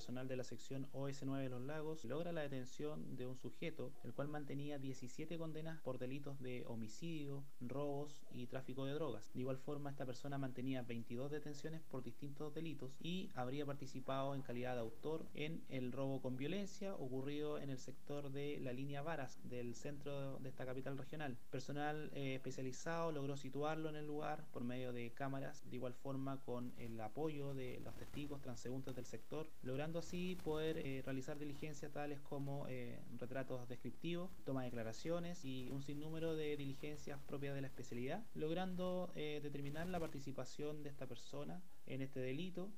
personal de la sección OS9 de los Lagos logra la detención de un sujeto, el cual mantenía 17 condenas por delitos de homicidio, robos y tráfico de drogas. De igual forma, esta persona mantenía 22 detenciones por distintos delitos y habría participado en calidad de autor en el robo con violencia ocurrido en el sector de la línea Varas del centro de esta capital regional. Personal eh, especializado logró situarlo en el lugar por medio de cámaras, de igual forma con el apoyo de los testigos transeúntes del sector, logrando así poder eh, realizar diligencias tales como eh, retratos descriptivos, toma de declaraciones y un sinnúmero de diligencias propias de la especialidad, logrando determinar la participación de esta persona en este delito